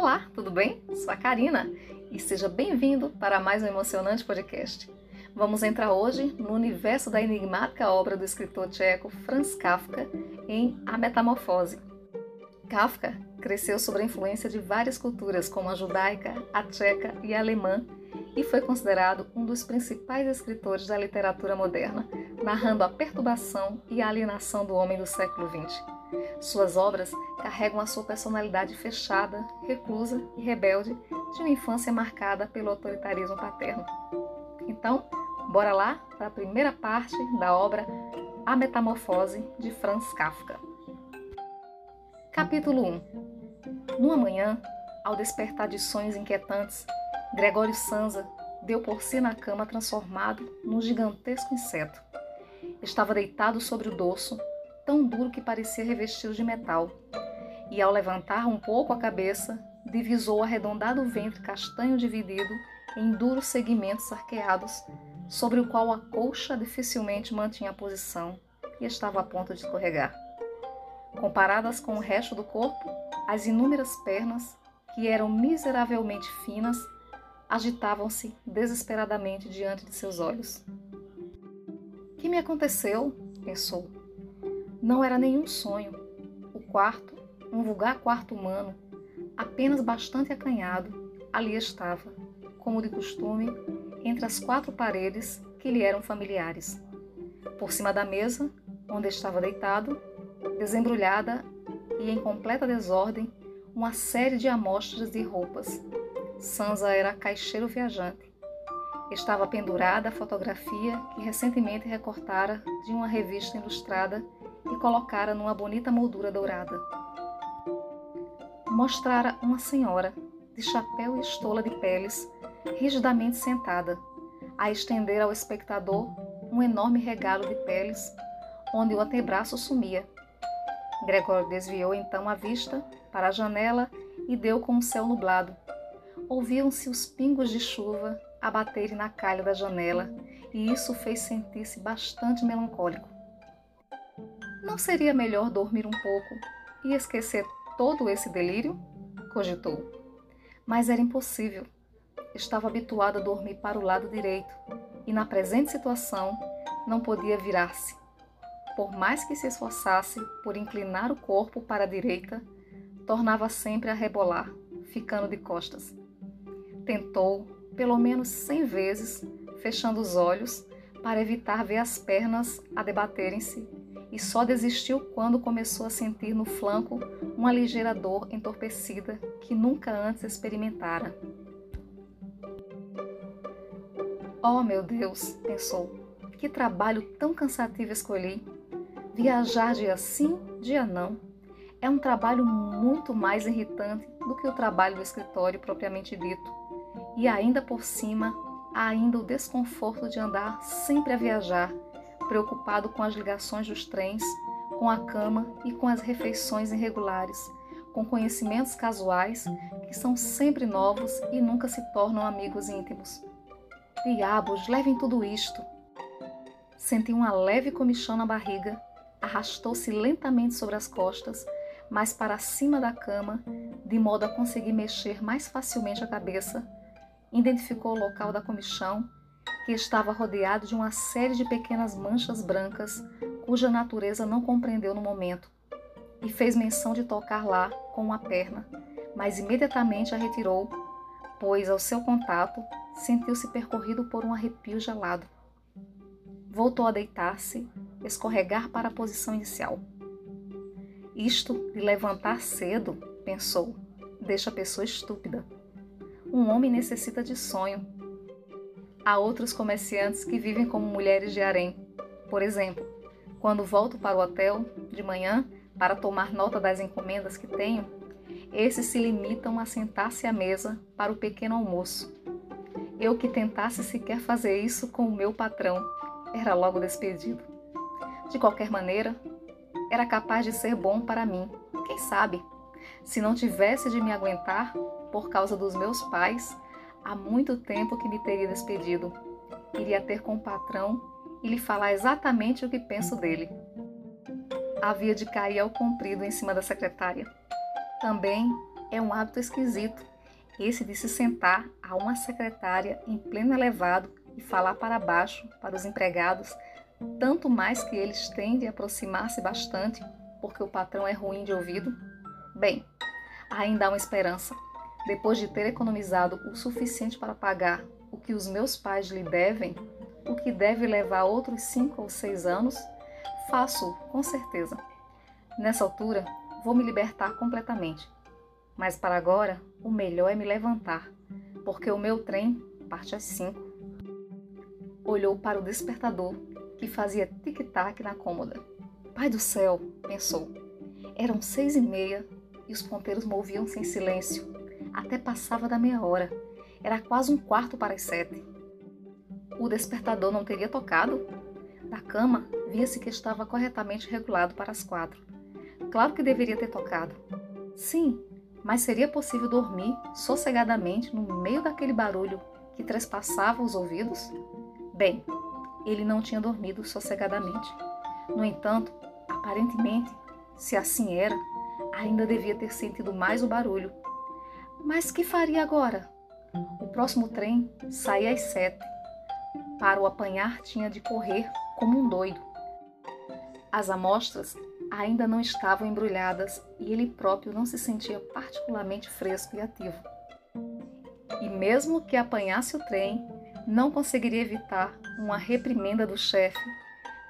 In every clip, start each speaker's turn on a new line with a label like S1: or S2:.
S1: Olá, tudo bem? Sou a Karina e seja bem-vindo para mais um emocionante podcast. Vamos entrar hoje no universo da enigmática obra do escritor tcheco Franz Kafka em A Metamorfose. Kafka cresceu sob a influência de várias culturas, como a judaica, a tcheca e a alemã, e foi considerado um dos principais escritores da literatura moderna, narrando a perturbação e a alienação do homem do século XX. Suas obras carregam a sua personalidade fechada, reclusa e rebelde de uma infância marcada pelo autoritarismo paterno. Então, bora lá para a primeira parte da obra A Metamorfose de Franz Kafka. Capítulo 1 Numa manhã, ao despertar de sonhos inquietantes, Gregório Sanza deu por si na cama transformado num gigantesco inseto. Estava deitado sobre o dorso, tão duro que parecia revestido de metal. E ao levantar um pouco a cabeça, divisou o arredondado ventre castanho dividido em duros segmentos arqueados, sobre o qual a colcha dificilmente mantinha a posição e estava a ponto de escorregar. Comparadas com o resto do corpo, as inúmeras pernas, que eram miseravelmente finas, agitavam-se desesperadamente diante de seus olhos. Que me aconteceu? pensou. Não era nenhum sonho. O quarto, um vulgar quarto humano, apenas bastante acanhado, ali estava, como de costume, entre as quatro paredes que lhe eram familiares. Por cima da mesa, onde estava deitado, desembrulhada e em completa desordem, uma série de amostras de roupas. Sansa era caixeiro viajante. Estava pendurada a fotografia que recentemente recortara de uma revista ilustrada e colocara numa bonita moldura dourada. Mostrara uma senhora, de chapéu e estola de peles, rigidamente sentada, a estender ao espectador um enorme regalo de peles, onde o antebraço sumia. Gregório desviou então a vista para a janela e deu com o céu nublado. Ouviam-se os pingos de chuva a baterem na calha da janela, e isso fez sentir-se bastante melancólico. Não seria melhor dormir um pouco e esquecer todo esse delírio? cogitou. Mas era impossível. Estava habituado a dormir para o lado direito e, na presente situação, não podia virar-se. Por mais que se esforçasse por inclinar o corpo para a direita, tornava sempre a rebolar, ficando de costas. Tentou, pelo menos cem vezes, fechando os olhos para evitar ver as pernas a debaterem-se e só desistiu quando começou a sentir no flanco uma ligeira dor entorpecida que nunca antes experimentara. Oh, meu Deus, pensou, que trabalho tão cansativo escolhi. Viajar dia sim, dia não. É um trabalho muito mais irritante do que o trabalho do escritório propriamente dito. E ainda por cima, há ainda o desconforto de andar sempre a viajar preocupado com as ligações dos trens, com a cama e com as refeições irregulares, com conhecimentos casuais que são sempre novos e nunca se tornam amigos íntimos. Diabos, levem tudo isto! Sentiu uma leve comichão na barriga, arrastou-se lentamente sobre as costas, mais para cima da cama, de modo a conseguir mexer mais facilmente a cabeça. Identificou o local da comichão que estava rodeado de uma série de pequenas manchas brancas, cuja natureza não compreendeu no momento, e fez menção de tocar lá com uma perna, mas imediatamente a retirou, pois ao seu contato sentiu-se percorrido por um arrepio gelado. Voltou a deitar-se, escorregar para a posição inicial. Isto de levantar cedo, pensou, deixa a pessoa estúpida. Um homem necessita de sonho, Há outros comerciantes que vivem como mulheres de harém. Por exemplo, quando volto para o hotel de manhã para tomar nota das encomendas que tenho, esses se limitam a sentar-se à mesa para o pequeno almoço. Eu que tentasse sequer fazer isso com o meu patrão, era logo despedido. De qualquer maneira, era capaz de ser bom para mim. Quem sabe? Se não tivesse de me aguentar por causa dos meus pais, Há muito tempo que me teria despedido. Iria ter com o patrão e lhe falar exatamente o que penso dele. Havia de cair ao comprido em cima da secretária. Também é um hábito esquisito, esse de se sentar a uma secretária em pleno elevado e falar para baixo para os empregados, tanto mais que eles tendem a aproximar-se bastante porque o patrão é ruim de ouvido? Bem, ainda há uma esperança. Depois de ter economizado o suficiente para pagar o que os meus pais lhe devem, o que deve levar outros cinco ou seis anos, faço com certeza. Nessa altura, vou me libertar completamente. Mas para agora, o melhor é me levantar, porque o meu trem parte às cinco. Olhou para o despertador, que fazia tic-tac na cômoda. Pai do céu, pensou. Eram seis e meia e os ponteiros moviam-se em silêncio. Até passava da meia hora. Era quase um quarto para as sete. O despertador não teria tocado? Da cama, via-se que estava corretamente regulado para as quatro. Claro que deveria ter tocado. Sim, mas seria possível dormir sossegadamente no meio daquele barulho que trespassava os ouvidos? Bem, ele não tinha dormido sossegadamente. No entanto, aparentemente, se assim era, ainda devia ter sentido mais o barulho. Mas que faria agora? O próximo trem saía às sete. Para o apanhar, tinha de correr como um doido. As amostras ainda não estavam embrulhadas e ele próprio não se sentia particularmente fresco e ativo. E mesmo que apanhasse o trem, não conseguiria evitar uma reprimenda do chefe,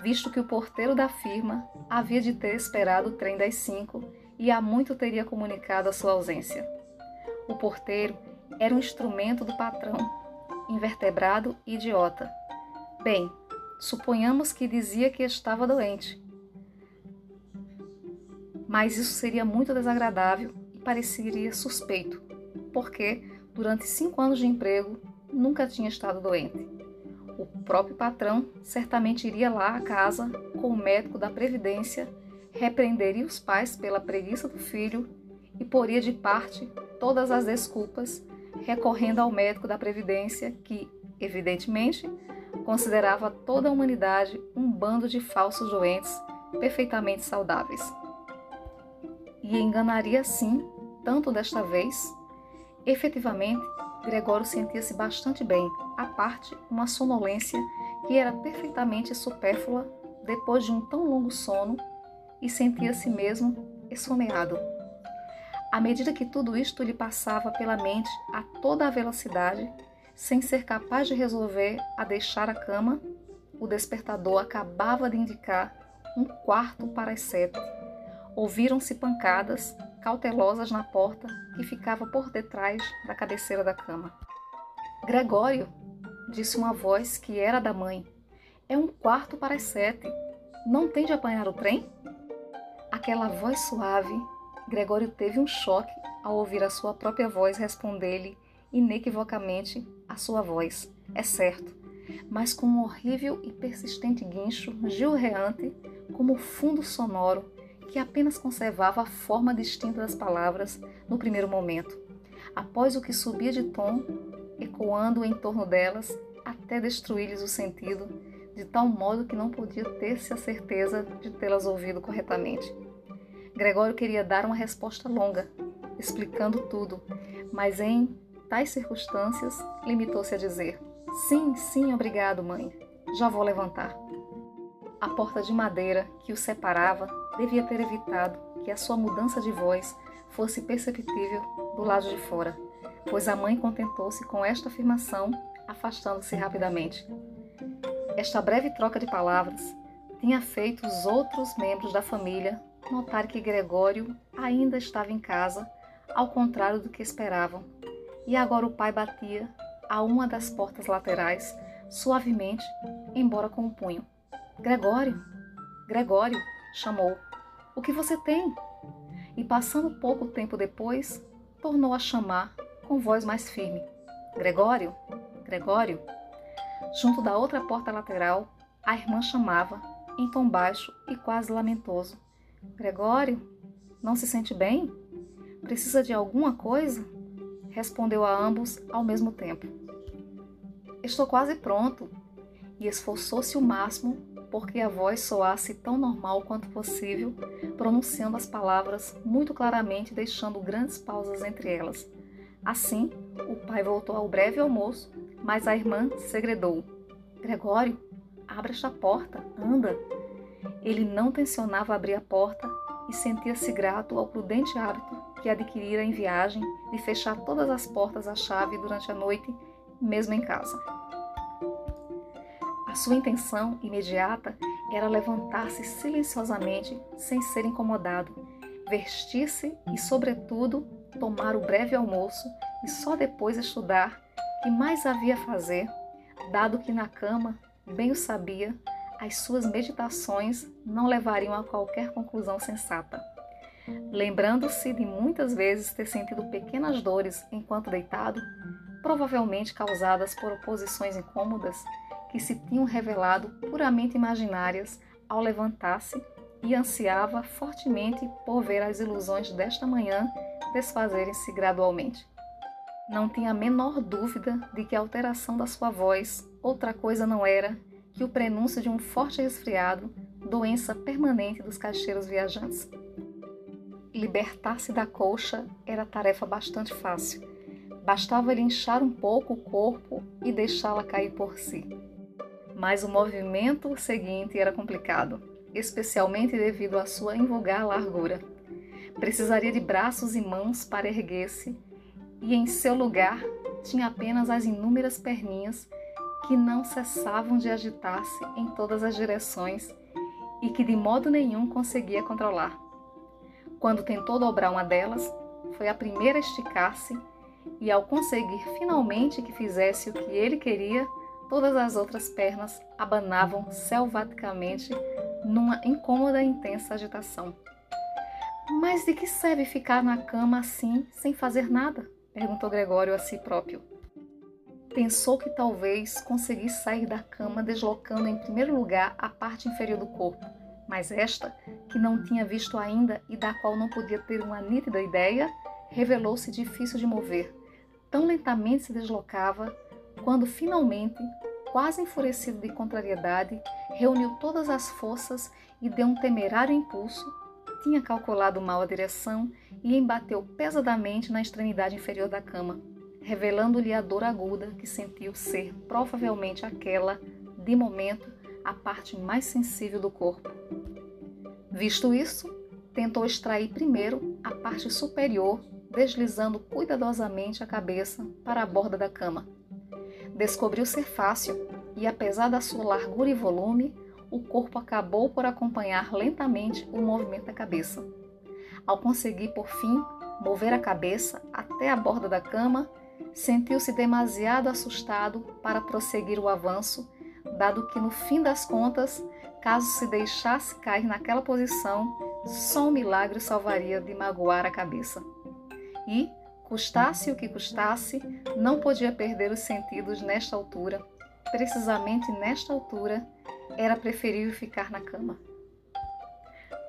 S1: visto que o porteiro da firma havia de ter esperado o trem das cinco e há muito teria comunicado a sua ausência. O porteiro era um instrumento do patrão, invertebrado e idiota. Bem, suponhamos que dizia que estava doente mas isso seria muito desagradável e pareceria suspeito, porque durante cinco anos de emprego nunca tinha estado doente. O próprio patrão certamente iria lá à casa com o médico da Previdência, repreenderia os pais pela preguiça do filho e poria de parte todas as desculpas, recorrendo ao médico da Previdência, que, evidentemente, considerava toda a humanidade um bando de falsos doentes perfeitamente saudáveis e enganaria sim, tanto desta vez. Efetivamente, Gregório sentia-se bastante bem, à parte uma sonolência que era perfeitamente supérflua depois de um tão longo sono e sentia-se mesmo esfomeado. À medida que tudo isto lhe passava pela mente a toda a velocidade, sem ser capaz de resolver a deixar a cama, o despertador acabava de indicar um quarto para as sete Ouviram-se pancadas cautelosas na porta que ficava por detrás da cabeceira da cama. Gregório, disse uma voz que era da mãe, é um quarto para as sete. Não tem de apanhar o trem? Aquela voz suave, Gregório teve um choque ao ouvir a sua própria voz responder-lhe inequivocamente a sua voz. É certo, mas com um horrível e persistente guincho gilreante, como fundo sonoro que apenas conservava a forma distinta das palavras no primeiro momento, após o que subia de tom, ecoando em torno delas até destruir-lhes o sentido, de tal modo que não podia ter-se a certeza de tê-las ouvido corretamente. Gregório queria dar uma resposta longa, explicando tudo, mas em tais circunstâncias limitou-se a dizer: Sim, sim, obrigado, mãe. Já vou levantar. A porta de madeira que o separava devia ter evitado que a sua mudança de voz fosse perceptível do lado de fora, pois a mãe contentou-se com esta afirmação, afastando-se rapidamente. Esta breve troca de palavras tinha feito os outros membros da família notar que Gregório ainda estava em casa, ao contrário do que esperavam, e agora o pai batia a uma das portas laterais, suavemente, embora com o um punho. Gregório, Gregório, chamou. O que você tem? E passando pouco tempo depois, tornou a chamar com voz mais firme. Gregório, Gregório. Junto da outra porta lateral, a irmã chamava, em tom baixo e quase lamentoso. Gregório, não se sente bem? Precisa de alguma coisa? Respondeu a ambos ao mesmo tempo. Estou quase pronto. E esforçou-se o máximo porque a voz soasse tão normal quanto possível, pronunciando as palavras muito claramente, deixando grandes pausas entre elas. Assim, o pai voltou ao breve almoço, mas a irmã segredou: Gregório, abre esta porta, anda. Ele não tensionava abrir a porta e sentia-se grato ao prudente hábito que adquirira em viagem de fechar todas as portas à chave durante a noite, mesmo em casa. A sua intenção imediata era levantar-se silenciosamente, sem ser incomodado, vestir-se e, sobretudo, tomar o breve almoço e só depois estudar que mais havia a fazer, dado que na cama, bem o sabia, as suas meditações não levariam a qualquer conclusão sensata. Lembrando-se de muitas vezes ter sentido pequenas dores enquanto deitado, provavelmente causadas por oposições incômodas, que se tinham revelado puramente imaginárias ao levantar-se e ansiava fortemente por ver as ilusões desta manhã desfazerem-se gradualmente. Não tinha a menor dúvida de que a alteração da sua voz outra coisa não era que o prenúncio de um forte resfriado, doença permanente dos caixeiros viajantes. Libertar-se da colcha era tarefa bastante fácil. Bastava-lhe inchar um pouco o corpo e deixá-la cair por si mas o movimento seguinte era complicado, especialmente devido à sua invulgar largura. Precisaria de braços e mãos para erguer-se, e em seu lugar tinha apenas as inúmeras perninhas que não cessavam de agitar-se em todas as direções e que de modo nenhum conseguia controlar. Quando tentou dobrar uma delas, foi a primeira a esticar-se e, ao conseguir finalmente que fizesse o que ele queria, Todas as outras pernas abanavam selvaticamente numa incômoda e intensa agitação. Mas de que serve ficar na cama assim, sem fazer nada? perguntou Gregório a si próprio. Pensou que talvez conseguisse sair da cama deslocando em primeiro lugar a parte inferior do corpo, mas esta, que não tinha visto ainda e da qual não podia ter uma nítida ideia, revelou-se difícil de mover. Tão lentamente se deslocava quando finalmente, quase enfurecido de contrariedade, reuniu todas as forças e deu um temerário impulso, tinha calculado mal a direção e embateu pesadamente na extremidade inferior da cama, revelando-lhe a dor aguda que sentiu ser provavelmente aquela, de momento, a parte mais sensível do corpo. Visto isso, tentou extrair primeiro a parte superior, deslizando cuidadosamente a cabeça para a borda da cama descobriu ser fácil e, apesar da sua largura e volume, o corpo acabou por acompanhar lentamente o movimento da cabeça. Ao conseguir, por fim, mover a cabeça até a borda da cama, sentiu-se demasiado assustado para prosseguir o avanço, dado que, no fim das contas, caso se deixasse cair naquela posição, só um milagre salvaria de magoar a cabeça. E, Custasse o que custasse, não podia perder os sentidos nesta altura. Precisamente nesta altura, era preferível ficar na cama.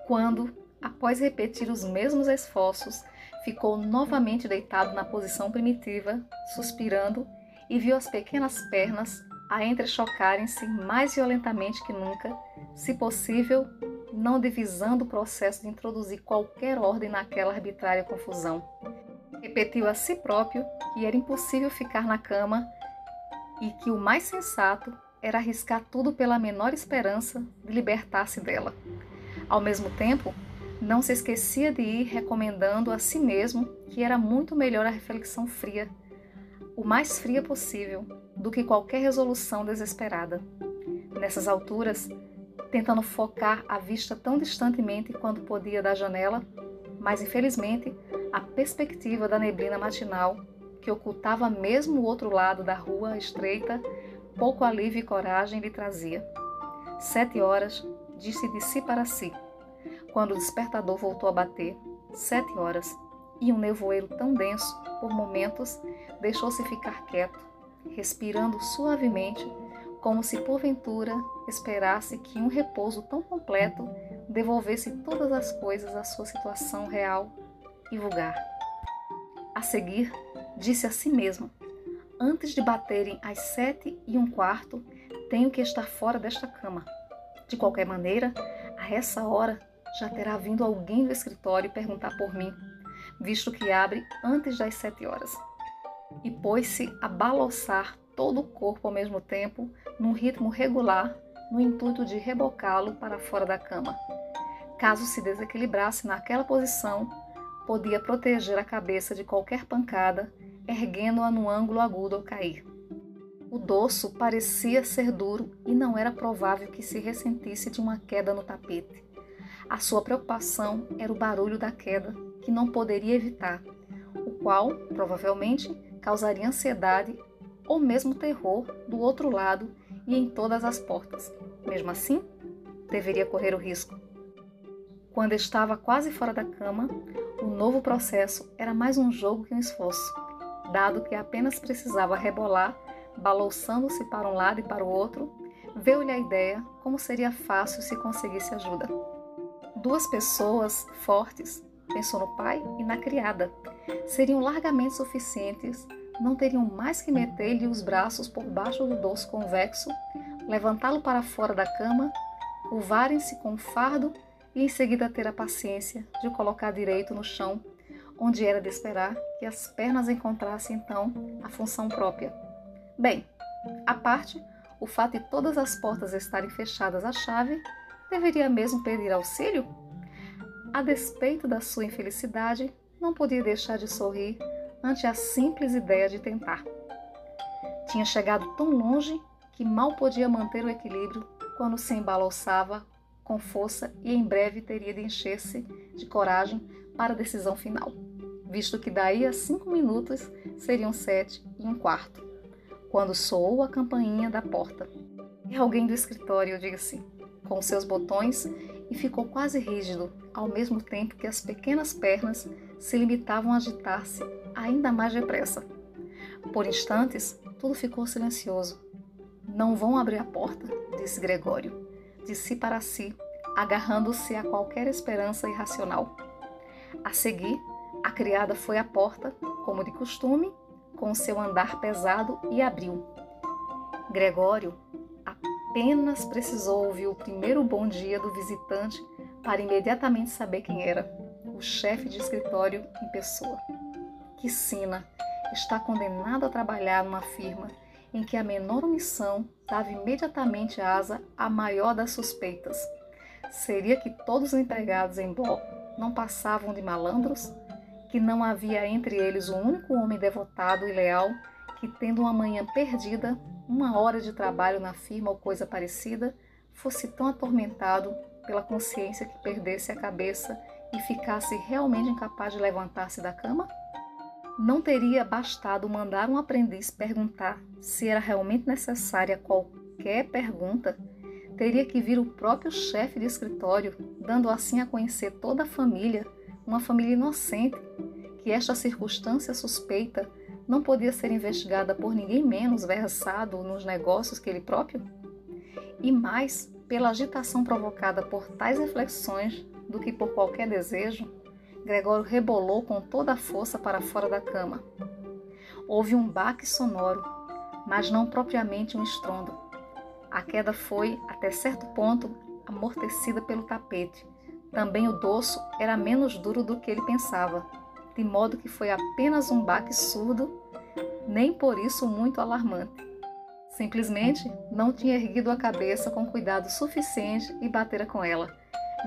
S1: Quando, após repetir os mesmos esforços, ficou novamente deitado na posição primitiva, suspirando, e viu as pequenas pernas a entrechocarem-se mais violentamente que nunca, se possível, não divisando o processo de introduzir qualquer ordem naquela arbitrária confusão. Repetiu a si próprio que era impossível ficar na cama e que o mais sensato era arriscar tudo pela menor esperança de libertar-se dela. Ao mesmo tempo, não se esquecia de ir recomendando a si mesmo que era muito melhor a reflexão fria, o mais fria possível, do que qualquer resolução desesperada. Nessas alturas, tentando focar a vista tão distantemente quanto podia da janela, mas infelizmente a perspectiva da neblina matinal, que ocultava mesmo o outro lado da rua estreita, pouco alívio e coragem lhe trazia. Sete horas, disse de si para si. Quando o despertador voltou a bater, sete horas, e um nevoeiro tão denso, por momentos, deixou-se ficar quieto, respirando suavemente, como se porventura esperasse que um repouso tão completo devolvesse todas as coisas à sua situação real e vulgar. A seguir, disse a si mesmo: Antes de baterem às sete e um quarto, tenho que estar fora desta cama. De qualquer maneira, a essa hora já terá vindo alguém do escritório perguntar por mim, visto que abre antes das sete horas. E pôs-se a balançar todo o corpo ao mesmo tempo, num ritmo regular, no intuito de rebocá-lo para fora da cama. Caso se desequilibrasse naquela posição, podia proteger a cabeça de qualquer pancada, erguendo-a no ângulo agudo ao cair. O dorso parecia ser duro e não era provável que se ressentisse de uma queda no tapete. A sua preocupação era o barulho da queda, que não poderia evitar, o qual, provavelmente, causaria ansiedade ou mesmo terror do outro lado e em todas as portas. Mesmo assim, deveria correr o risco. Quando estava quase fora da cama, o novo processo era mais um jogo que um esforço, dado que apenas precisava rebolar balouçando-se para um lado e para o outro, veio-lhe a ideia como seria fácil se conseguisse ajuda. Duas pessoas fortes, pensou no pai e na criada, seriam largamente suficientes, não teriam mais que meter-lhe os braços por baixo do dorso convexo, levantá-lo para fora da cama, curvarem-se com o fardo e em seguida ter a paciência de o colocar direito no chão, onde era de esperar que as pernas encontrassem então a função própria. Bem, a parte, o fato de todas as portas estarem fechadas à chave, deveria mesmo pedir auxílio? A despeito da sua infelicidade, não podia deixar de sorrir ante a simples ideia de tentar. Tinha chegado tão longe que mal podia manter o equilíbrio quando se embalouçava com força e em breve teria de encher-se de coragem para a decisão final, visto que daí a cinco minutos seriam sete e um quarto quando soou a campainha da porta. E alguém do escritório disse, com seus botões, e ficou quase rígido, ao mesmo tempo que as pequenas pernas se limitavam a agitar-se ainda mais depressa. Por instantes, tudo ficou silencioso. Não vão abrir a porta, disse Gregório, de si para si, agarrando-se a qualquer esperança irracional. A seguir, a criada foi à porta, como de costume, com seu andar pesado e abriu. Gregório apenas precisou ouvir o primeiro bom dia do visitante para imediatamente saber quem era, o chefe de escritório em pessoa. Que sina está condenado a trabalhar numa firma em que a menor omissão dava imediatamente asa à maior das suspeitas. Seria que todos os empregados em bloco não passavam de malandros? que não havia entre eles um único homem devotado e leal que, tendo uma manhã perdida, uma hora de trabalho na firma ou coisa parecida, fosse tão atormentado pela consciência que perdesse a cabeça e ficasse realmente incapaz de levantar-se da cama? Não teria bastado mandar um aprendiz perguntar se era realmente necessária qualquer pergunta. Teria que vir o próprio chefe de escritório, dando assim a conhecer toda a família uma família inocente, que esta circunstância suspeita não podia ser investigada por ninguém menos versado nos negócios que ele próprio? E mais pela agitação provocada por tais reflexões do que por qualquer desejo, Gregório rebolou com toda a força para fora da cama. Houve um baque sonoro, mas não propriamente um estrondo. A queda foi, até certo ponto, amortecida pelo tapete, também o dorso era menos duro do que ele pensava, de modo que foi apenas um baque surdo, nem por isso muito alarmante. Simplesmente não tinha erguido a cabeça com cuidado suficiente e batera com ela.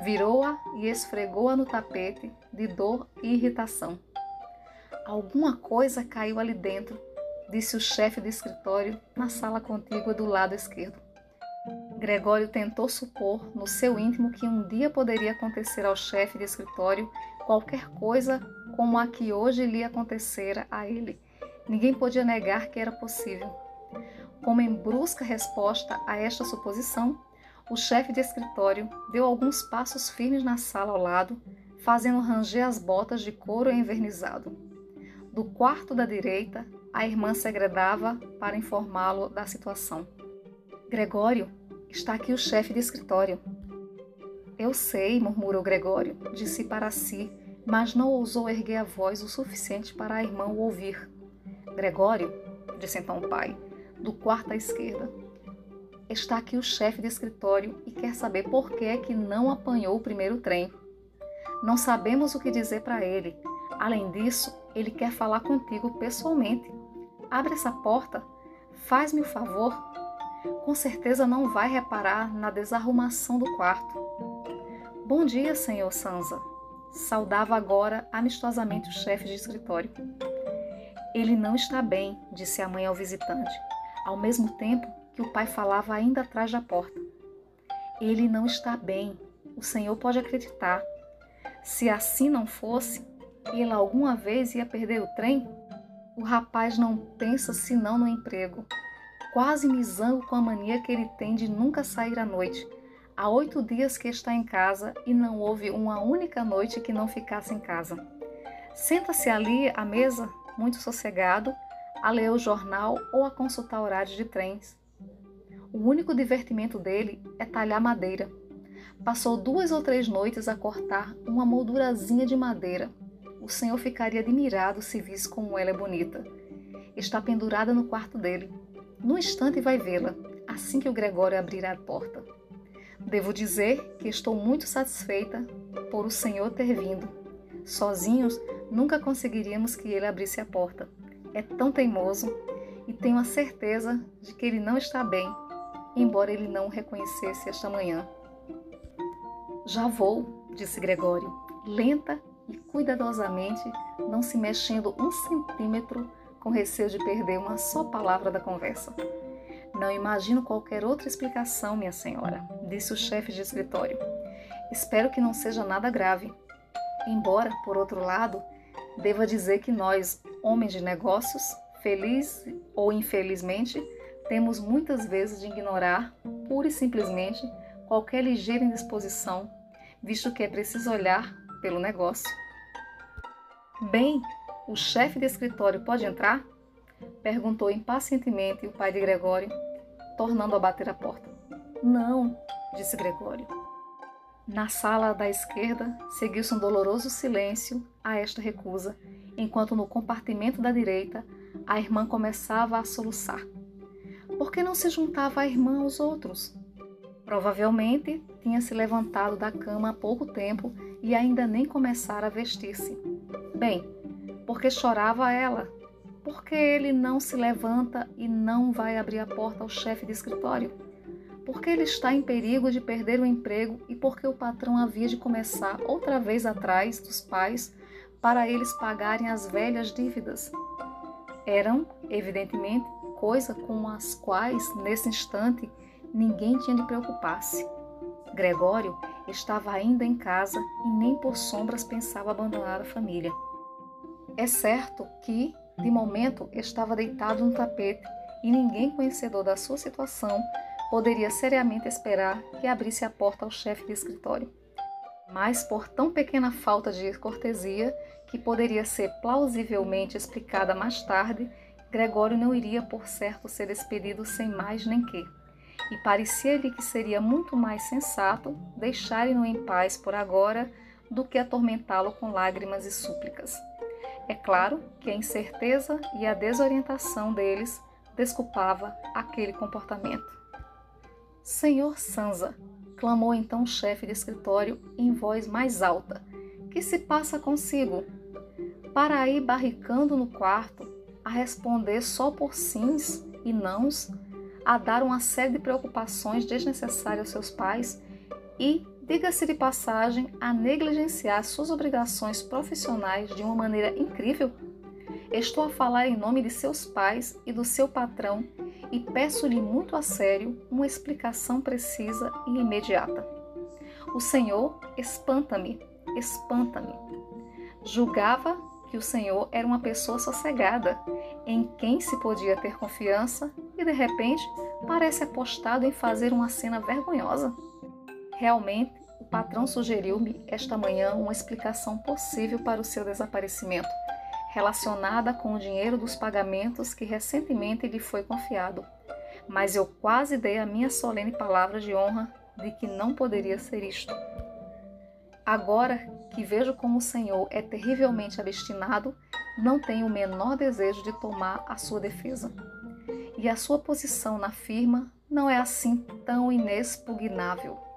S1: Virou-a e esfregou-a no tapete de dor e irritação. Alguma coisa caiu ali dentro, disse o chefe do escritório na sala contígua do lado esquerdo. Gregório tentou supor no seu íntimo que um dia poderia acontecer ao chefe de escritório qualquer coisa como a que hoje lhe acontecera a ele. Ninguém podia negar que era possível. Como em brusca resposta a esta suposição, o chefe de escritório deu alguns passos firmes na sala ao lado, fazendo ranger as botas de couro envernizado. Do quarto da direita, a irmã segredava para informá-lo da situação. Gregório, está aqui o chefe de escritório. Eu sei, murmurou Gregório, disse para si, mas não ousou erguer a voz o suficiente para a irmã o ouvir. Gregório, disse então o pai, do quarto à esquerda. Está aqui o chefe de escritório e quer saber por que é que não apanhou o primeiro trem. Não sabemos o que dizer para ele. Além disso, ele quer falar contigo pessoalmente. Abre essa porta. Faz-me o favor. Com certeza não vai reparar na desarrumação do quarto. Bom dia, senhor Sansa. Saudava agora amistosamente o chefe de escritório. Ele não está bem, disse a mãe ao visitante, ao mesmo tempo que o pai falava ainda atrás da porta. Ele não está bem, o senhor pode acreditar. Se assim não fosse, ele alguma vez ia perder o trem? O rapaz não pensa senão no emprego. Quase me zango com a mania que ele tem de nunca sair à noite. Há oito dias que está em casa e não houve uma única noite que não ficasse em casa. Senta-se ali à mesa, muito sossegado, a ler o jornal ou a consultar horários de trens. O único divertimento dele é talhar madeira. Passou duas ou três noites a cortar uma moldurazinha de madeira o Senhor ficaria admirado se visse como ela é bonita. Está pendurada no quarto dele. No instante vai vê-la, assim que o Gregório abrir a porta. Devo dizer que estou muito satisfeita por o Senhor ter vindo. Sozinhos, nunca conseguiríamos que ele abrisse a porta. É tão teimoso e tenho a certeza de que ele não está bem, embora ele não o reconhecesse esta manhã. Já vou, disse Gregório, lenta e cuidadosamente, não se mexendo um centímetro com receio de perder uma só palavra da conversa. Não imagino qualquer outra explicação, minha senhora, disse o chefe de escritório. Espero que não seja nada grave. Embora, por outro lado, deva dizer que nós, homens de negócios, feliz ou infelizmente, temos muitas vezes de ignorar, pura e simplesmente, qualquer ligeira indisposição, visto que é preciso olhar pelo negócio. Bem, o chefe de escritório pode entrar? Perguntou impacientemente o pai de Gregório, tornando a bater a porta. Não, disse Gregório. Na sala da esquerda seguiu-se um doloroso silêncio a esta recusa, enquanto no compartimento da direita a irmã começava a soluçar. Por que não se juntava a irmã aos outros? Provavelmente tinha se levantado da cama há pouco tempo e ainda nem começara a vestir-se. Bem, porque chorava ela? Porque ele não se levanta e não vai abrir a porta ao chefe de escritório? Porque ele está em perigo de perder o emprego e porque o patrão havia de começar outra vez atrás dos pais para eles pagarem as velhas dívidas? Eram, evidentemente, coisas com as quais, nesse instante, ninguém tinha de preocupar-se. Gregório estava ainda em casa e nem por sombras pensava abandonar a família. É certo que, de momento, estava deitado no tapete e ninguém conhecedor da sua situação poderia seriamente esperar que abrisse a porta ao chefe de escritório. Mas por tão pequena falta de cortesia, que poderia ser plausivelmente explicada mais tarde, Gregório não iria por certo ser despedido sem mais nem que e parecia-lhe que seria muito mais sensato deixarem-no em paz por agora do que atormentá-lo com lágrimas e súplicas. É claro que a incerteza e a desorientação deles desculpava aquele comportamento. Senhor Sansa, clamou então o chefe de escritório em voz mais alta, que se passa consigo? Para aí barricando no quarto, a responder só por sims e nãos, a dar uma série de preocupações desnecessárias aos seus pais e, diga-se de passagem, a negligenciar suas obrigações profissionais de uma maneira incrível? Estou a falar em nome de seus pais e do seu patrão e peço-lhe muito a sério uma explicação precisa e imediata. O Senhor espanta-me, espanta-me. Julgava que o Senhor era uma pessoa sossegada, em quem se podia ter confiança e de repente parece apostado em fazer uma cena vergonhosa. Realmente, o patrão sugeriu-me esta manhã uma explicação possível para o seu desaparecimento, relacionada com o dinheiro dos pagamentos que recentemente lhe foi confiado. Mas eu quase dei a minha solene palavra de honra de que não poderia ser isto. Agora que vejo como o Senhor é terrivelmente obstinado, não tenho o menor desejo de tomar a sua defesa. E a sua posição na firma não é assim tão inexpugnável.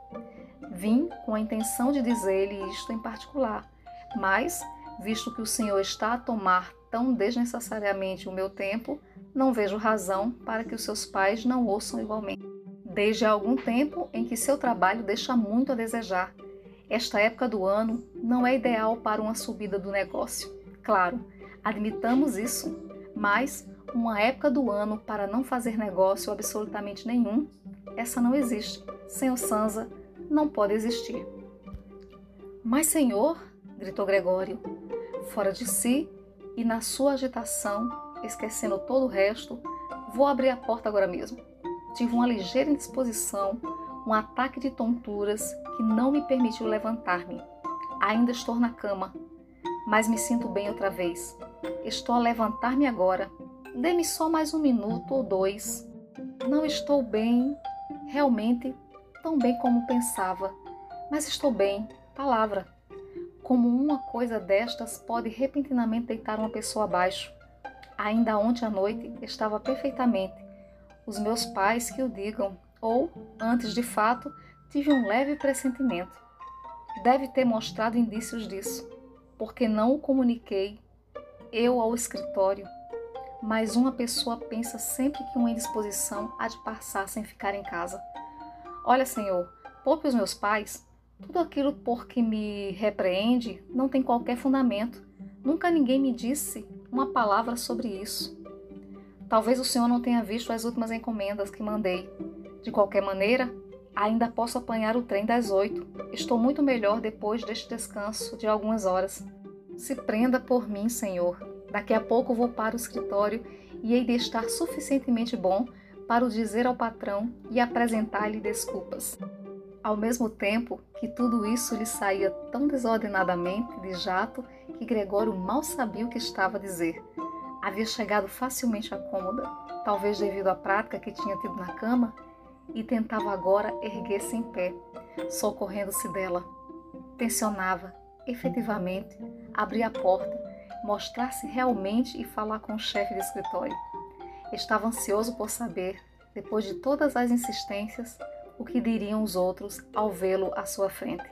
S1: Vim com a intenção de dizer-lhe isto em particular, mas, visto que o Senhor está a tomar tão desnecessariamente o meu tempo, não vejo razão para que os seus pais não ouçam igualmente. Desde há algum tempo em que seu trabalho deixa muito a desejar. Esta época do ano não é ideal para uma subida do negócio. Claro, admitamos isso, mas uma época do ano para não fazer negócio absolutamente nenhum, essa não existe. Sem o Sansa, não pode existir. Mas, senhor, gritou Gregório, fora de si e na sua agitação, esquecendo todo o resto, vou abrir a porta agora mesmo. Tive uma ligeira indisposição, um ataque de tonturas que não me permitiu levantar-me. Ainda estou na cama, mas me sinto bem outra vez. Estou a levantar-me agora. Dê-me só mais um minuto ou dois. Não estou bem, realmente tão bem como pensava, mas estou bem, palavra. Como uma coisa destas pode repentinamente deitar uma pessoa abaixo. Ainda ontem à noite estava perfeitamente. Os meus pais que o digam, ou, antes de fato, tive um leve pressentimento. Deve ter mostrado indícios disso, porque não o comuniquei eu ao escritório. Mas uma pessoa pensa sempre que uma indisposição há de passar sem ficar em casa. Olha, Senhor, poupe os meus pais. Tudo aquilo por que me repreende não tem qualquer fundamento. Nunca ninguém me disse uma palavra sobre isso. Talvez o Senhor não tenha visto as últimas encomendas que mandei. De qualquer maneira, ainda posso apanhar o trem das oito. Estou muito melhor depois deste descanso de algumas horas. Se prenda por mim, Senhor. Daqui a pouco vou para o escritório e hei de estar suficientemente bom para o dizer ao patrão e apresentar-lhe desculpas. Ao mesmo tempo que tudo isso lhe saía tão desordenadamente de jato que Gregório mal sabia o que estava a dizer. Havia chegado facilmente à cômoda, talvez devido à prática que tinha tido na cama, e tentava agora erguer-se em pé, socorrendo-se dela. Tensionava, efetivamente, abrir a porta, mostrar-se realmente e falar com o chefe de escritório. Estava ansioso por saber, depois de todas as insistências, o que diriam os outros ao vê-lo à sua frente.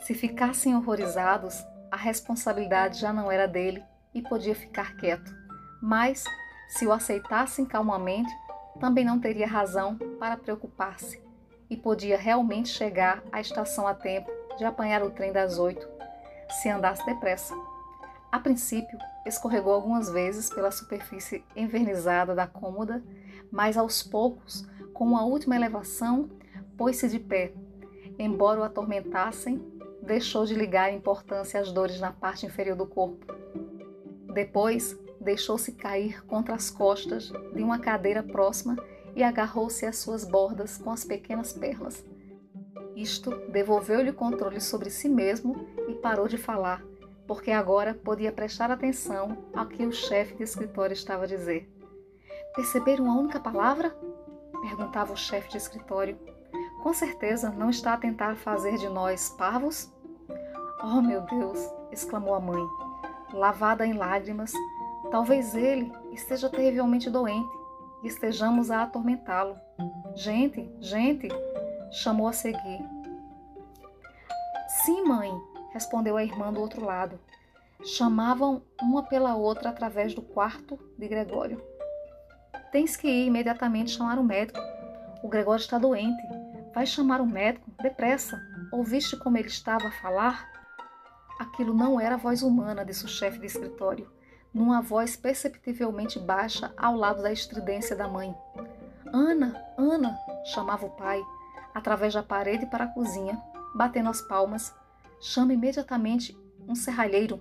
S1: Se ficassem horrorizados, a responsabilidade já não era dele e podia ficar quieto. Mas, se o aceitassem calmamente, também não teria razão para preocupar-se e podia realmente chegar à estação a tempo de apanhar o trem das oito, se andasse depressa. A princípio, escorregou algumas vezes pela superfície envernizada da cômoda, mas aos poucos, com uma última elevação, pôs-se de pé. Embora o atormentassem, deixou de ligar importância às dores na parte inferior do corpo. Depois, deixou-se cair contra as costas de uma cadeira próxima e agarrou-se às suas bordas com as pequenas pernas. Isto devolveu-lhe o controle sobre si mesmo e parou de falar porque agora podia prestar atenção ao que o chefe de escritório estava a dizer. Perceberam uma única palavra? perguntava o chefe de escritório. Com certeza não está a tentar fazer de nós parvos? Oh, meu Deus! exclamou a mãe, lavada em lágrimas. Talvez ele esteja terrivelmente doente e estejamos a atormentá-lo. Gente, gente! chamou a seguir. Sim, mãe, respondeu a irmã do outro lado. Chamavam uma pela outra através do quarto de Gregório. Tens que ir imediatamente chamar o médico. O Gregório está doente. Vai chamar o médico, depressa. Ouviste como ele estava a falar? Aquilo não era a voz humana, disse o chefe de escritório, numa voz perceptivelmente baixa ao lado da estridência da mãe. Ana, Ana, chamava o pai, através da parede para a cozinha, batendo as palmas chama imediatamente um serralheiro.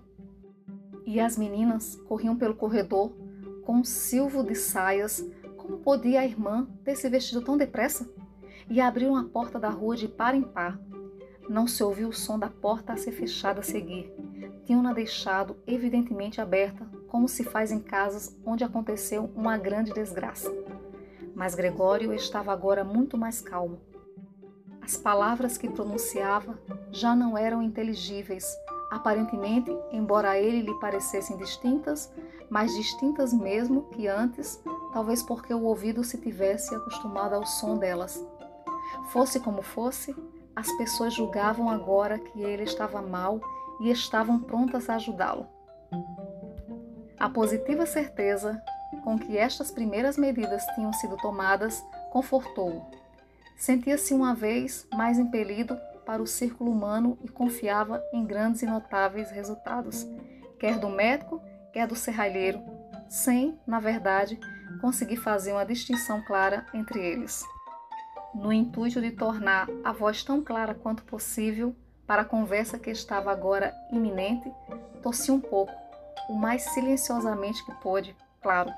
S1: E as meninas corriam pelo corredor com um silvo de saias. Como podia a irmã ter se vestido tão depressa? E abriram a porta da rua de par em par. Não se ouviu o som da porta a ser fechada a seguir. Tinham-na deixado evidentemente aberta, como se faz em casas onde aconteceu uma grande desgraça. Mas Gregório estava agora muito mais calmo. As palavras que pronunciava já não eram inteligíveis, Aparentemente, embora a ele lhe parecessem distintas, mais distintas mesmo que antes, talvez porque o ouvido se tivesse acostumado ao som delas. Fosse como fosse, as pessoas julgavam agora que ele estava mal e estavam prontas a ajudá-lo. A positiva certeza com que estas primeiras medidas tinham sido tomadas confortou-o. Sentia-se uma vez mais impelido para o círculo humano e confiava em grandes e notáveis resultados, quer do médico, quer do serralheiro, sem, na verdade, conseguir fazer uma distinção clara entre eles. No intuito de tornar a voz tão clara quanto possível para a conversa que estava agora iminente, tossi um pouco, o mais silenciosamente que pôde, claro,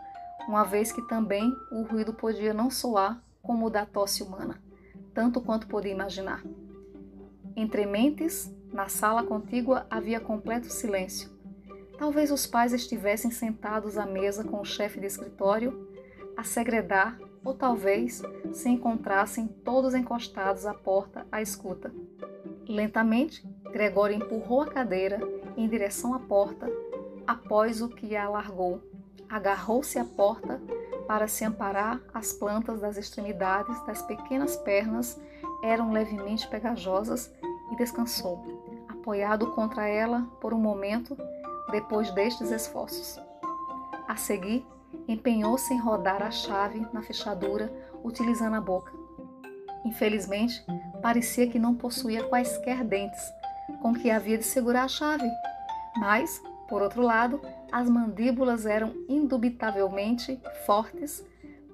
S1: uma vez que também o ruído podia não soar como o da tosse humana, tanto quanto podia imaginar. Entre mentes, na sala contígua havia completo silêncio. Talvez os pais estivessem sentados à mesa com o chefe de escritório, a segredar, ou talvez se encontrassem todos encostados à porta à escuta. Lentamente, Gregório empurrou a cadeira em direção à porta, após o que a alargou. Agarrou-se à porta para se amparar, as plantas das extremidades das pequenas pernas eram levemente pegajosas e descansou, apoiado contra ela por um momento depois destes esforços. A seguir, empenhou-se em rodar a chave na fechadura, utilizando a boca. Infelizmente, parecia que não possuía quaisquer dentes com que havia de segurar a chave, mas, por outro lado, as mandíbulas eram indubitavelmente fortes.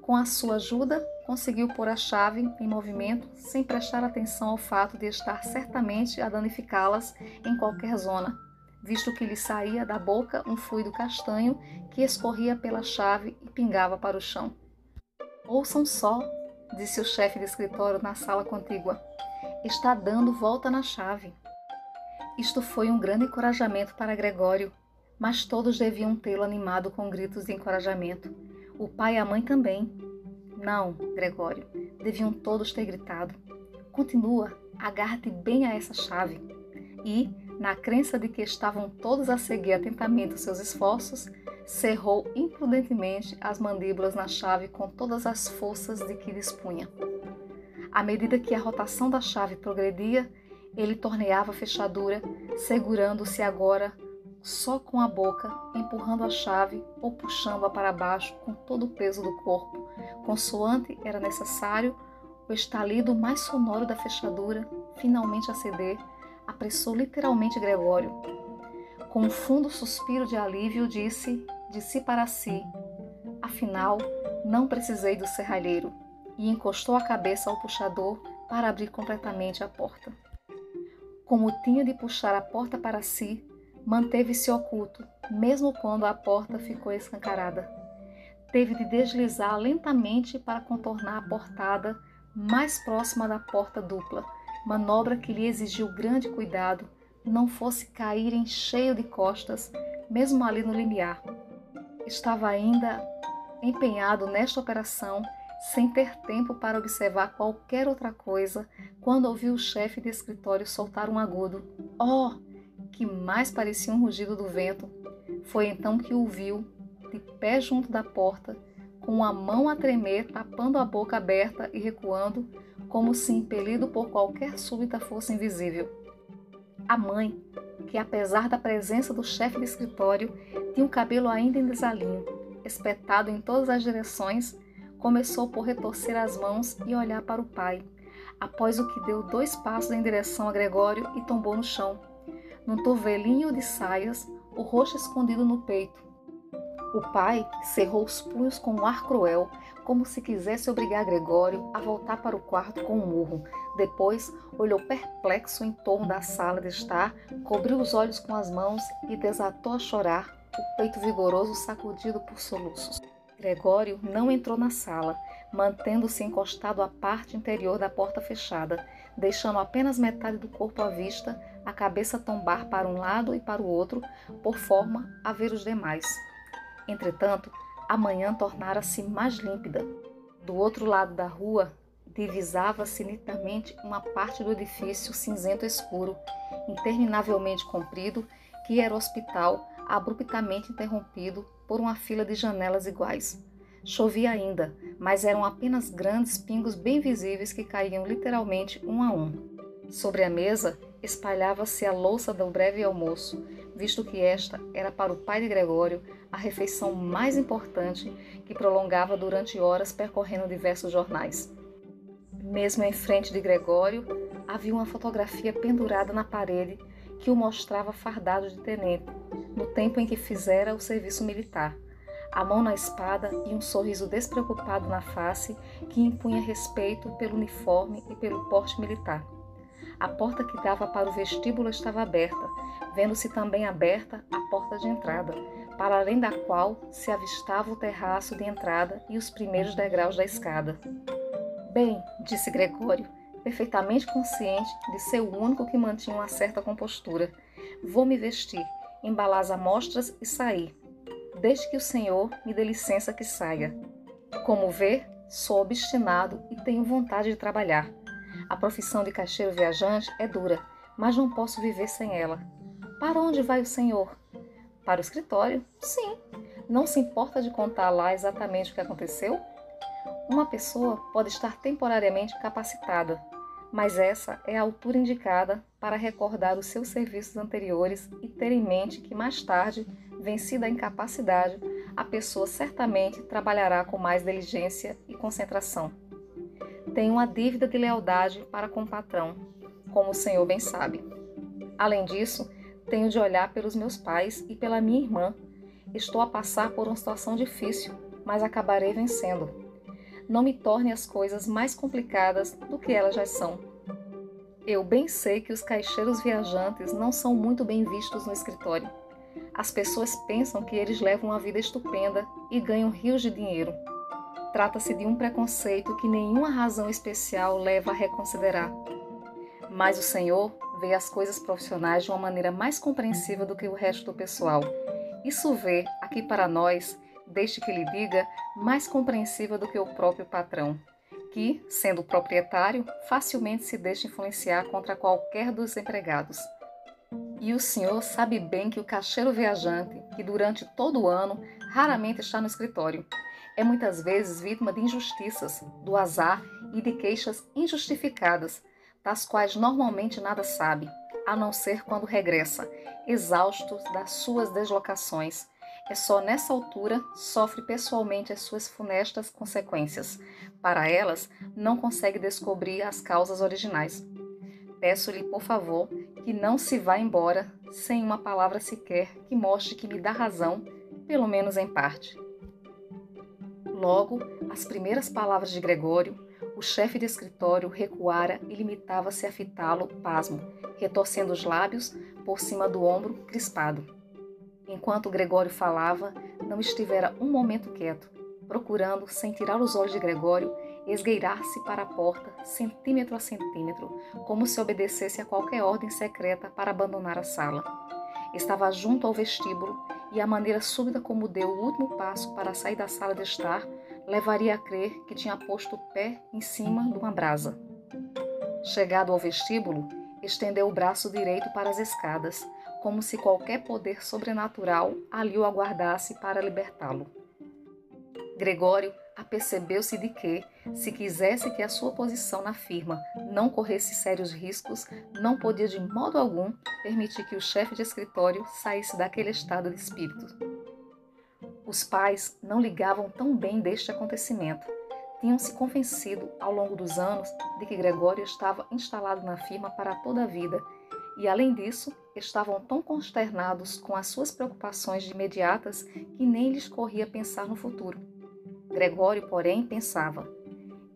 S1: Com a sua ajuda, conseguiu pôr a chave em movimento sem prestar atenção ao fato de estar certamente a danificá-las em qualquer zona, visto que lhe saía da boca um fluido castanho que escorria pela chave e pingava para o chão. Ouçam só, disse o chefe de escritório na sala contígua. Está dando volta na chave. Isto foi um grande encorajamento para Gregório, mas todos deviam tê-lo animado com gritos de encorajamento. O pai e a mãe também. Não, Gregório, deviam todos ter gritado. Continua, agarre-te bem a essa chave. E, na crença de que estavam todos a seguir atentamente os seus esforços, cerrou imprudentemente as mandíbulas na chave com todas as forças de que dispunha. À medida que a rotação da chave progredia, ele torneava a fechadura, segurando-se agora só com a boca, empurrando a chave ou puxando-a para baixo com todo o peso do corpo. Consoante era necessário, o estalido mais sonoro da fechadura finalmente a ceder apressou literalmente Gregório. Com um fundo suspiro de alívio, disse de si para si: Afinal, não precisei do serralheiro, e encostou a cabeça ao puxador para abrir completamente a porta. Como tinha de puxar a porta para si, manteve-se oculto, mesmo quando a porta ficou escancarada. Teve de deslizar lentamente para contornar a portada mais próxima da porta dupla, manobra que lhe exigiu grande cuidado, não fosse cair em cheio de costas, mesmo ali no limiar. Estava ainda empenhado nesta operação, sem ter tempo para observar qualquer outra coisa, quando ouviu o chefe de escritório soltar um agudo: Oh! Que mais parecia um rugido do vento. Foi então que o viu, de pé junto da porta, com a mão a tremer, tapando a boca aberta e recuando, como se impelido por qualquer súbita força invisível. A mãe, que apesar da presença do chefe de escritório, tinha o cabelo ainda em desalinho, espetado em todas as direções, começou por retorcer as mãos e olhar para o pai, após o que deu dois passos em direção a Gregório e tombou no chão num torvelinho de saias, o rosto escondido no peito. O pai cerrou os punhos com um ar cruel, como se quisesse obrigar Gregório a voltar para o quarto com um murro. Depois olhou perplexo em torno da sala de estar, cobriu os olhos com as mãos e desatou a chorar, o peito vigoroso sacudido por soluços. Gregório não entrou na sala, mantendo-se encostado à parte interior da porta fechada, deixando apenas metade do corpo à vista, a cabeça tombar para um lado e para o outro, por forma a ver os demais. Entretanto, a manhã tornara-se mais límpida. Do outro lado da rua, divisava-se nitidamente uma parte do edifício cinzento escuro, interminavelmente comprido, que era o hospital, abruptamente interrompido por uma fila de janelas iguais. Chovia ainda, mas eram apenas grandes pingos bem visíveis que caíam literalmente um a um. Sobre a mesa espalhava-se a louça do breve almoço, visto que esta era para o pai de Gregório a refeição mais importante que prolongava durante horas percorrendo diversos jornais. Mesmo em frente de Gregório, havia uma fotografia pendurada na parede que o mostrava fardado de tenente, no tempo em que fizera o serviço militar, a mão na espada e um sorriso despreocupado na face que impunha respeito pelo uniforme e pelo porte militar. A porta que dava para o vestíbulo estava aberta, vendo-se também aberta a porta de entrada, para além da qual se avistava o terraço de entrada e os primeiros degraus da escada. Bem, disse Gregório, perfeitamente consciente de ser o único que mantinha uma certa compostura. Vou me vestir, embalar as amostras e sair. Desde que o senhor me dê licença que saia. Como vê, sou obstinado e tenho vontade de trabalhar. A profissão de caixeiro viajante é dura, mas não posso viver sem ela. Para onde vai o senhor? Para o escritório? Sim. Não se importa de contar lá exatamente o que aconteceu? Uma pessoa pode estar temporariamente capacitada, mas essa é a altura indicada para recordar os seus serviços anteriores e ter em mente que mais tarde, vencida a incapacidade, a pessoa certamente trabalhará com mais diligência e concentração. Tenho uma dívida de lealdade para com o patrão, como o senhor bem sabe. Além disso, tenho de olhar pelos meus pais e pela minha irmã. Estou a passar por uma situação difícil, mas acabarei vencendo não me torne as coisas mais complicadas do que elas já são. Eu bem sei que os caixeiros viajantes não são muito bem vistos no escritório. As pessoas pensam que eles levam uma vida estupenda e ganham rios de dinheiro. Trata-se de um preconceito que nenhuma razão especial leva a reconsiderar. Mas o Senhor vê as coisas profissionais de uma maneira mais compreensiva do que o resto do pessoal. Isso vê, aqui para nós, desde que lhe diga, mais compreensiva do que o próprio patrão, que, sendo proprietário, facilmente se deixa influenciar contra qualquer dos empregados. E o senhor sabe bem que o caixeiro viajante, que durante todo o ano raramente está no escritório, é muitas vezes vítima de injustiças, do azar e de queixas injustificadas, das quais normalmente nada sabe, a não ser quando regressa, exausto das suas deslocações, é só nessa altura sofre pessoalmente as suas funestas consequências. Para elas, não consegue descobrir as causas originais. Peço-lhe, por favor, que não se vá embora sem uma palavra sequer que mostre que me dá razão, pelo menos em parte. Logo, as primeiras palavras de Gregório, o chefe de escritório recuara e limitava-se a fitá-lo, pasmo, retorcendo os lábios por cima do ombro crispado. Enquanto Gregório falava, não estivera um momento quieto, procurando, sem tirar os olhos de Gregório, esgueirar-se para a porta, centímetro a centímetro, como se obedecesse a qualquer ordem secreta para abandonar a sala. Estava junto ao vestíbulo e a maneira súbita como deu o último passo para sair da sala de estar levaria a crer que tinha posto o pé em cima de uma brasa. Chegado ao vestíbulo, estendeu o braço direito para as escadas, como se qualquer poder sobrenatural ali o aguardasse para libertá-lo. Gregório apercebeu-se de que, se quisesse que a sua posição na firma não corresse sérios riscos, não podia de modo algum permitir que o chefe de escritório saísse daquele estado de espírito. Os pais não ligavam tão bem deste acontecimento. Tinham se convencido ao longo dos anos de que Gregório estava instalado na firma para toda a vida e, além disso, estavam tão consternados com as suas preocupações imediatas que nem lhes corria pensar no futuro. Gregório, porém, pensava: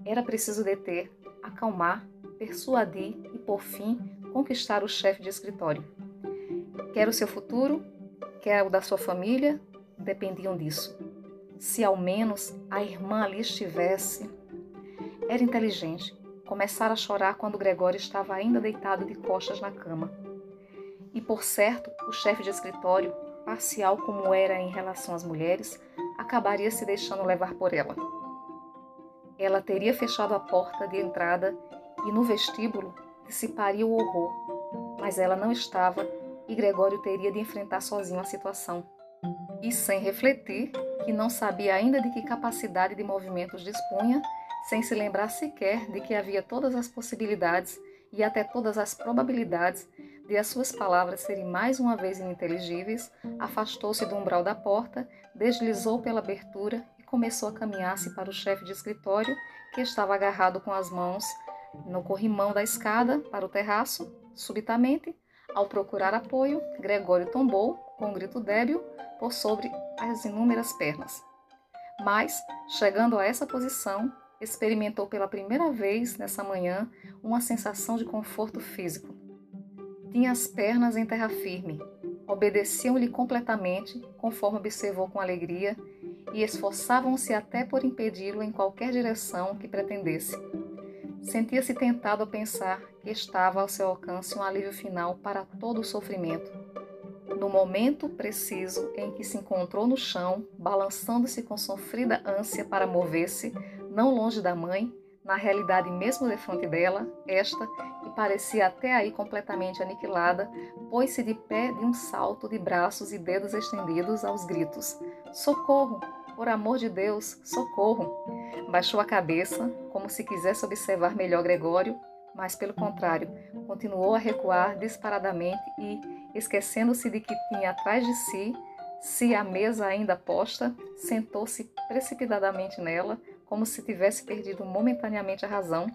S1: era preciso deter, acalmar, persuadir e, por fim, conquistar o chefe de escritório. Quer o seu futuro, quer o da sua família, dependiam disso. Se ao menos a irmã ali estivesse. Era inteligente, começara a chorar quando Gregório estava ainda deitado de costas na cama. E por certo, o chefe de escritório, parcial como era em relação às mulheres, acabaria se deixando levar por ela. Ela teria fechado a porta de entrada e no vestíbulo dissiparia o horror. Mas ela não estava e Gregório teria de enfrentar sozinho a situação. E sem refletir, que não sabia ainda de que capacidade de movimentos dispunha, sem se lembrar sequer de que havia todas as possibilidades e até todas as probabilidades de as suas palavras serem mais uma vez ininteligíveis, afastou-se do umbral da porta, deslizou pela abertura e começou a caminhar-se para o chefe de escritório, que estava agarrado com as mãos no corrimão da escada para o terraço. Subitamente, ao procurar apoio, Gregório tombou, com um grito débil, por sobre as inúmeras pernas. Mas, chegando a essa posição, experimentou pela primeira vez nessa manhã uma sensação de conforto físico. Tinha as pernas em terra firme, obedeciam-lhe completamente, conforme observou com alegria, e esforçavam-se até por impedi-lo em qualquer direção que pretendesse. Sentia-se tentado a pensar que estava ao seu alcance um alívio final para todo o sofrimento. No momento preciso em que se encontrou no chão, balançando-se com sofrida ânsia para mover-se, não longe da mãe, na realidade mesmo defronte dela, esta, que parecia até aí completamente aniquilada, pôs-se de pé de um salto de braços e dedos estendidos aos gritos: Socorro! Por amor de Deus, socorro! Baixou a cabeça, como se quisesse observar melhor Gregório, mas pelo contrário, continuou a recuar disparadamente e, esquecendo-se de que tinha atrás de si, se a mesa ainda posta, sentou-se precipitadamente nela, como se tivesse perdido momentaneamente a razão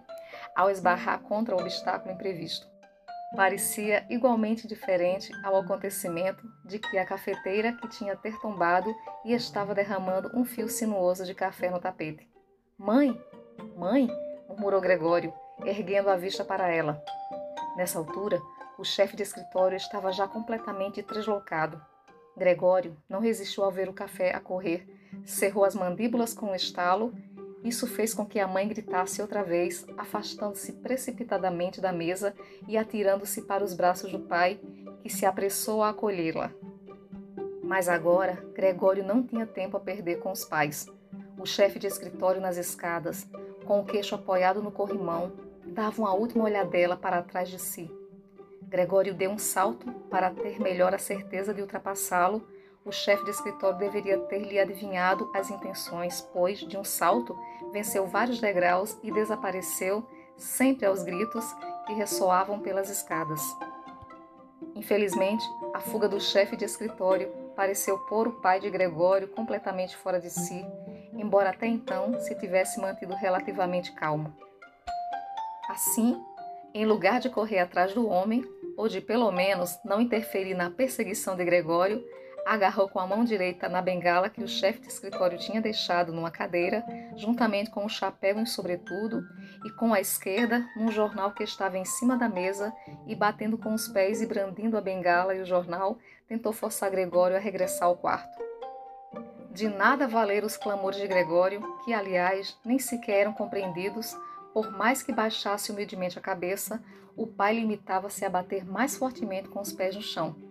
S1: ao esbarrar contra o obstáculo imprevisto. Parecia igualmente diferente ao acontecimento de que a cafeteira que tinha ter tombado e estava derramando um fio sinuoso de café no tapete. Mãe, mãe, murmurou Gregório, erguendo a vista para ela. Nessa altura, o chefe de escritório estava já completamente deslocado. Gregório não resistiu ao ver o café a correr, cerrou as mandíbulas com um estalo isso fez com que a mãe gritasse outra vez, afastando-se precipitadamente da mesa e atirando-se para os braços do pai, que se apressou a acolhê-la. Mas agora, Gregório não tinha tempo a perder com os pais. O chefe de escritório nas escadas, com o queixo apoiado no corrimão, dava uma última olhadela para trás de si. Gregório deu um salto para ter melhor a certeza de ultrapassá-lo o chefe de escritório deveria ter lhe adivinhado as intenções, pois, de um salto, venceu vários degraus e desapareceu, sempre aos gritos que ressoavam pelas escadas. Infelizmente, a fuga do chefe de escritório pareceu pôr o pai de Gregório completamente fora de si, embora até então se tivesse mantido relativamente calmo. Assim, em lugar de correr atrás do homem, ou de pelo menos não interferir na perseguição de Gregório, agarrou com a mão direita na bengala que o chefe de escritório tinha deixado numa cadeira, juntamente com o chapéu em sobretudo, e com a esquerda num jornal que estava em cima da mesa, e batendo com os pés e brandindo a bengala e o jornal, tentou forçar Gregório a regressar ao quarto. De nada valeram os clamores de Gregório, que, aliás, nem sequer eram compreendidos, por mais que baixasse humildemente a cabeça, o pai limitava-se a bater mais fortemente com os pés no chão.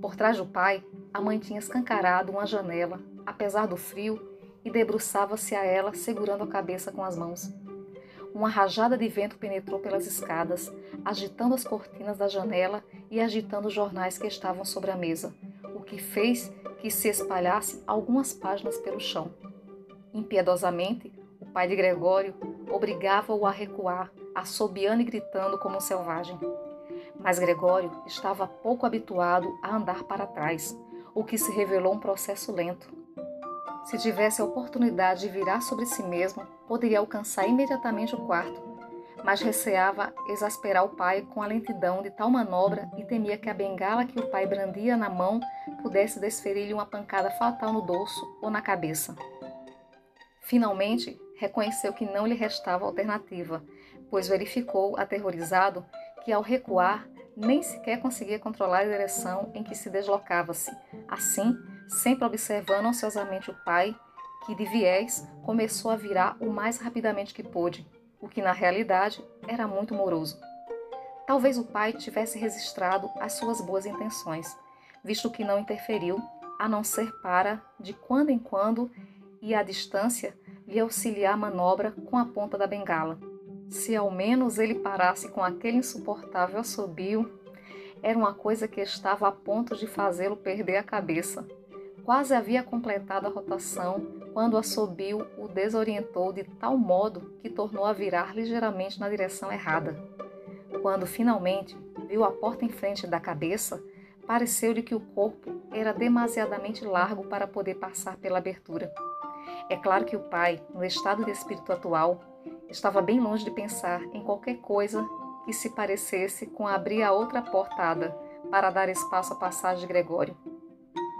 S1: Por trás do pai, a mãe tinha escancarado uma janela, apesar do frio, e debruçava-se a ela, segurando a cabeça com as mãos. Uma rajada de vento penetrou pelas escadas, agitando as cortinas da janela e agitando os jornais que estavam sobre a mesa, o que fez que se espalhasse algumas páginas pelo chão. Impiedosamente, o pai de Gregório obrigava-o a recuar, assobiando e gritando como um selvagem. Mas Gregório estava pouco habituado a andar para trás, o que se revelou um processo lento. Se tivesse a oportunidade de virar sobre si mesmo, poderia alcançar imediatamente o quarto, mas receava exasperar o pai com a lentidão de tal manobra e temia que a bengala que o pai brandia na mão pudesse desferir-lhe uma pancada fatal no dorso ou na cabeça. Finalmente, reconheceu que não lhe restava alternativa, pois verificou, aterrorizado, que ao recuar nem sequer conseguia controlar a direção em que se deslocava-se. Assim, sempre observando ansiosamente o pai, que de viés começou a virar o mais rapidamente que pôde, o que na realidade era muito moroso. Talvez o pai tivesse registrado as suas boas intenções, visto que não interferiu, a não ser para, de quando em quando e à distância, lhe auxiliar a manobra com a ponta da bengala. Se ao menos ele parasse com aquele insuportável assobio, era uma coisa que estava a ponto de fazê-lo perder a cabeça. Quase havia completado a rotação quando o assobio o desorientou de tal modo que tornou a virar ligeiramente na direção errada. Quando finalmente viu a porta em frente da cabeça, pareceu-lhe que o corpo era demasiadamente largo para poder passar pela abertura. É claro que o pai, no estado de espírito atual, estava bem longe de pensar em qualquer coisa que se parecesse com abrir a outra portada para dar espaço à passagem de Gregório.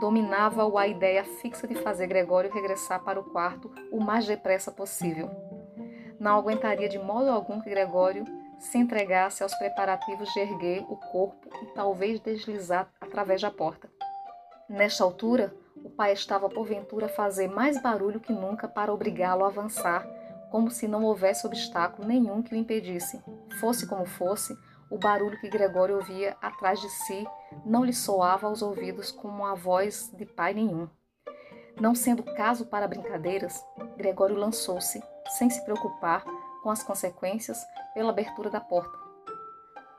S1: Dominava-o a ideia fixa de fazer Gregório regressar para o quarto o mais depressa possível. Não aguentaria de modo algum que Gregório se entregasse aos preparativos de erguer o corpo e talvez deslizar através da porta. Nesta altura, o pai estava porventura a fazer mais barulho que nunca para obrigá-lo a avançar, como se não houvesse obstáculo nenhum que o impedisse. Fosse como fosse, o barulho que Gregório ouvia atrás de si não lhe soava aos ouvidos como a voz de pai nenhum. Não sendo caso para brincadeiras, Gregório lançou-se, sem se preocupar com as consequências, pela abertura da porta.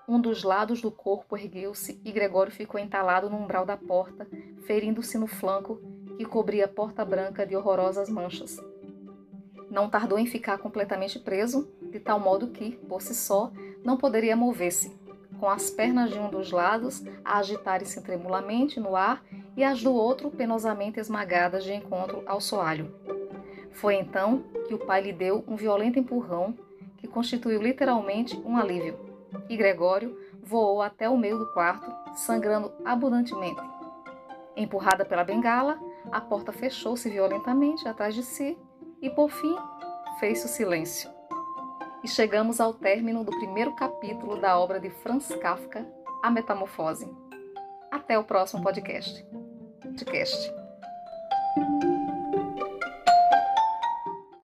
S1: Um dos lados do corpo ergueu-se e Gregório ficou entalado no umbral da porta, ferindo-se no flanco que cobria a porta branca de horrorosas manchas. Não tardou em ficar completamente preso, de tal modo que, por si só, não poderia mover-se, com as pernas de um dos lados a agitarem-se tremulamente no ar e as do outro penosamente esmagadas de encontro ao soalho. Foi então que o pai lhe deu um violento empurrão que constituiu literalmente um alívio, e Gregório voou até o meio do quarto, sangrando abundantemente. Empurrada pela bengala, a porta fechou-se violentamente atrás de si e, por fim, fez-se o silêncio. E chegamos ao término do primeiro capítulo da obra de Franz Kafka, A Metamorfose. Até o próximo podcast. podcast.